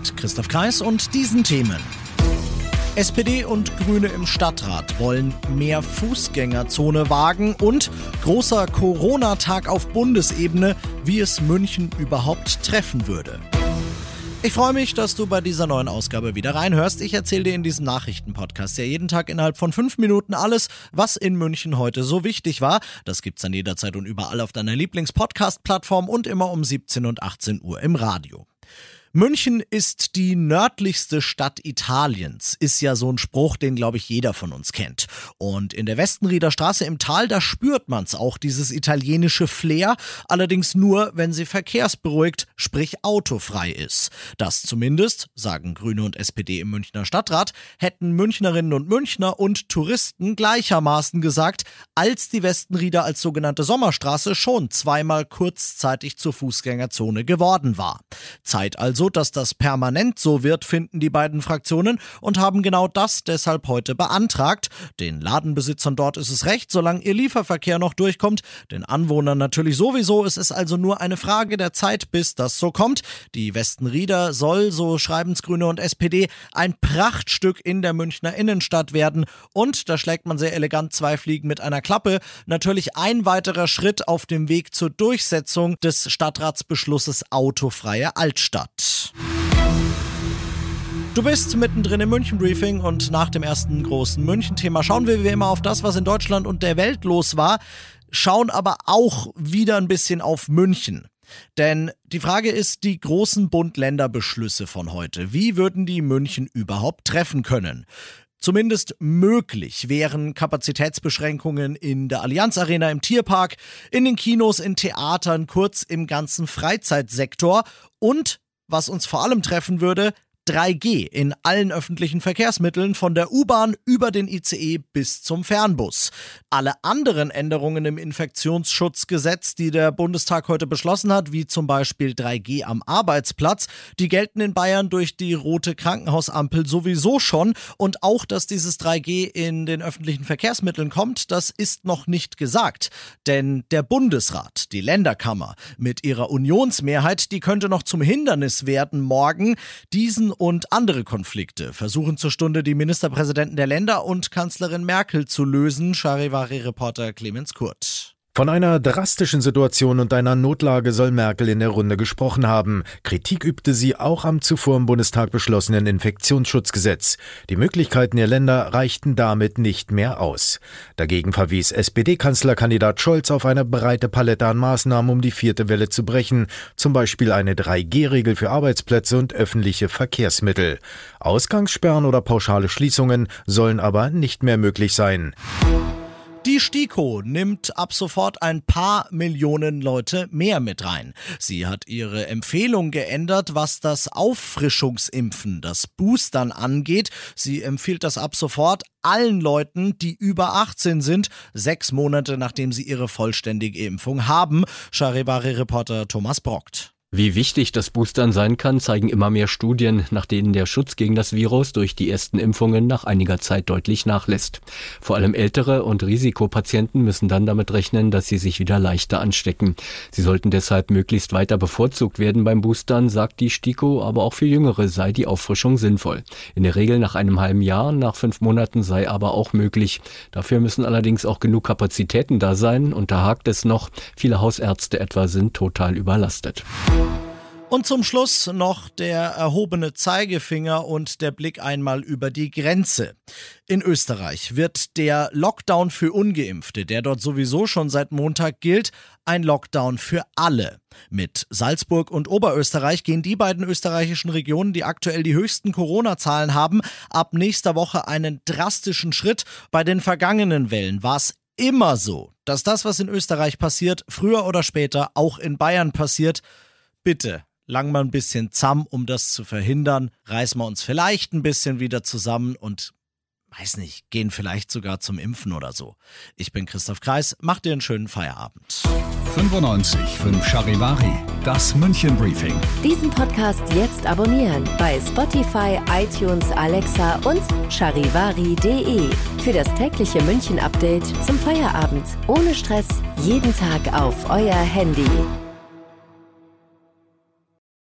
Mit Christoph Kreis und diesen Themen. SPD und Grüne im Stadtrat wollen mehr Fußgängerzone wagen und großer Corona-Tag auf Bundesebene, wie es München überhaupt treffen würde. Ich freue mich, dass du bei dieser neuen Ausgabe wieder reinhörst. Ich erzähle dir in diesem Nachrichtenpodcast ja jeden Tag innerhalb von fünf Minuten alles, was in München heute so wichtig war. Das gibt's dann jederzeit und überall auf deiner Lieblings-Podcast-Plattform und immer um 17 und 18 Uhr im Radio. München ist die nördlichste Stadt Italiens, ist ja so ein Spruch, den glaube ich jeder von uns kennt. Und in der Westenrieder Straße im Tal, da spürt man's auch, dieses italienische Flair, allerdings nur, wenn sie verkehrsberuhigt, sprich autofrei ist. Das zumindest, sagen Grüne und SPD im Münchner Stadtrat, hätten Münchnerinnen und Münchner und Touristen gleichermaßen gesagt, als die Westenrieder als sogenannte Sommerstraße schon zweimal kurzzeitig zur Fußgängerzone geworden war. Zeit also also, dass das permanent so wird, finden die beiden Fraktionen und haben genau das deshalb heute beantragt. Den Ladenbesitzern dort ist es recht, solange ihr Lieferverkehr noch durchkommt. Den Anwohnern natürlich sowieso. Es ist also nur eine Frage der Zeit, bis das so kommt. Die Westenrieder soll, so schreiben's Grüne und SPD, ein Prachtstück in der Münchner Innenstadt werden. Und, da schlägt man sehr elegant zwei Fliegen mit einer Klappe, natürlich ein weiterer Schritt auf dem Weg zur Durchsetzung des Stadtratsbeschlusses Autofreie Altstadt. Du bist mittendrin im München Briefing und nach dem ersten großen München-Thema schauen wir wie immer auf das, was in Deutschland und der Welt los war, schauen aber auch wieder ein bisschen auf München. Denn die Frage ist die großen Bund-Länder-Beschlüsse von heute. Wie würden die München überhaupt treffen können? Zumindest möglich wären Kapazitätsbeschränkungen in der Allianz Arena im Tierpark, in den Kinos, in Theatern, kurz im ganzen Freizeitsektor und was uns vor allem treffen würde, 3G in allen öffentlichen Verkehrsmitteln von der U-Bahn über den ICE bis zum Fernbus. Alle anderen Änderungen im Infektionsschutzgesetz, die der Bundestag heute beschlossen hat, wie zum Beispiel 3G am Arbeitsplatz, die gelten in Bayern durch die rote Krankenhausampel sowieso schon und auch, dass dieses 3G in den öffentlichen Verkehrsmitteln kommt, das ist noch nicht gesagt. Denn der Bundesrat, die Länderkammer mit ihrer Unionsmehrheit, die könnte noch zum Hindernis werden morgen, diesen und andere Konflikte versuchen zur Stunde die Ministerpräsidenten der Länder und Kanzlerin Merkel zu lösen, Charivari-Reporter Clemens Kurt. Von einer drastischen Situation und einer Notlage soll Merkel in der Runde gesprochen haben. Kritik übte sie auch am zuvor im Bundestag beschlossenen Infektionsschutzgesetz. Die Möglichkeiten der Länder reichten damit nicht mehr aus. Dagegen verwies SPD-Kanzlerkandidat Scholz auf eine breite Palette an Maßnahmen, um die vierte Welle zu brechen, zum Beispiel eine 3G-Regel für Arbeitsplätze und öffentliche Verkehrsmittel. Ausgangssperren oder pauschale Schließungen sollen aber nicht mehr möglich sein. Die STIKO nimmt ab sofort ein paar Millionen Leute mehr mit rein. Sie hat ihre Empfehlung geändert, was das Auffrischungsimpfen, das Boostern angeht. Sie empfiehlt das ab sofort allen Leuten, die über 18 sind, sechs Monate nachdem sie ihre vollständige Impfung haben. Charivari-Reporter Thomas Brockt. Wie wichtig das Boostern sein kann, zeigen immer mehr Studien, nach denen der Schutz gegen das Virus durch die ersten Impfungen nach einiger Zeit deutlich nachlässt. Vor allem ältere und Risikopatienten müssen dann damit rechnen, dass sie sich wieder leichter anstecken. Sie sollten deshalb möglichst weiter bevorzugt werden beim Boostern, sagt die STIKO, aber auch für Jüngere sei die Auffrischung sinnvoll. In der Regel nach einem halben Jahr, nach fünf Monaten sei aber auch möglich. Dafür müssen allerdings auch genug Kapazitäten da sein und da hakt es noch. Viele Hausärzte etwa sind total überlastet. Und zum Schluss noch der erhobene Zeigefinger und der Blick einmal über die Grenze. In Österreich wird der Lockdown für ungeimpfte, der dort sowieso schon seit Montag gilt, ein Lockdown für alle. Mit Salzburg und Oberösterreich gehen die beiden österreichischen Regionen, die aktuell die höchsten Corona-Zahlen haben, ab nächster Woche einen drastischen Schritt. Bei den vergangenen Wellen war es immer so, dass das, was in Österreich passiert, früher oder später auch in Bayern passiert. Bitte lang mal ein bisschen zamm, um das zu verhindern. Reißen wir uns vielleicht ein bisschen wieder zusammen und weiß nicht, gehen vielleicht sogar zum Impfen oder so. Ich bin Christoph Kreis, macht dir einen schönen Feierabend. 95 5 Charivari, das München Briefing. Diesen Podcast jetzt abonnieren bei Spotify, iTunes, Alexa und charivari.de. Für das tägliche München Update zum Feierabend. Ohne Stress, jeden Tag auf euer Handy.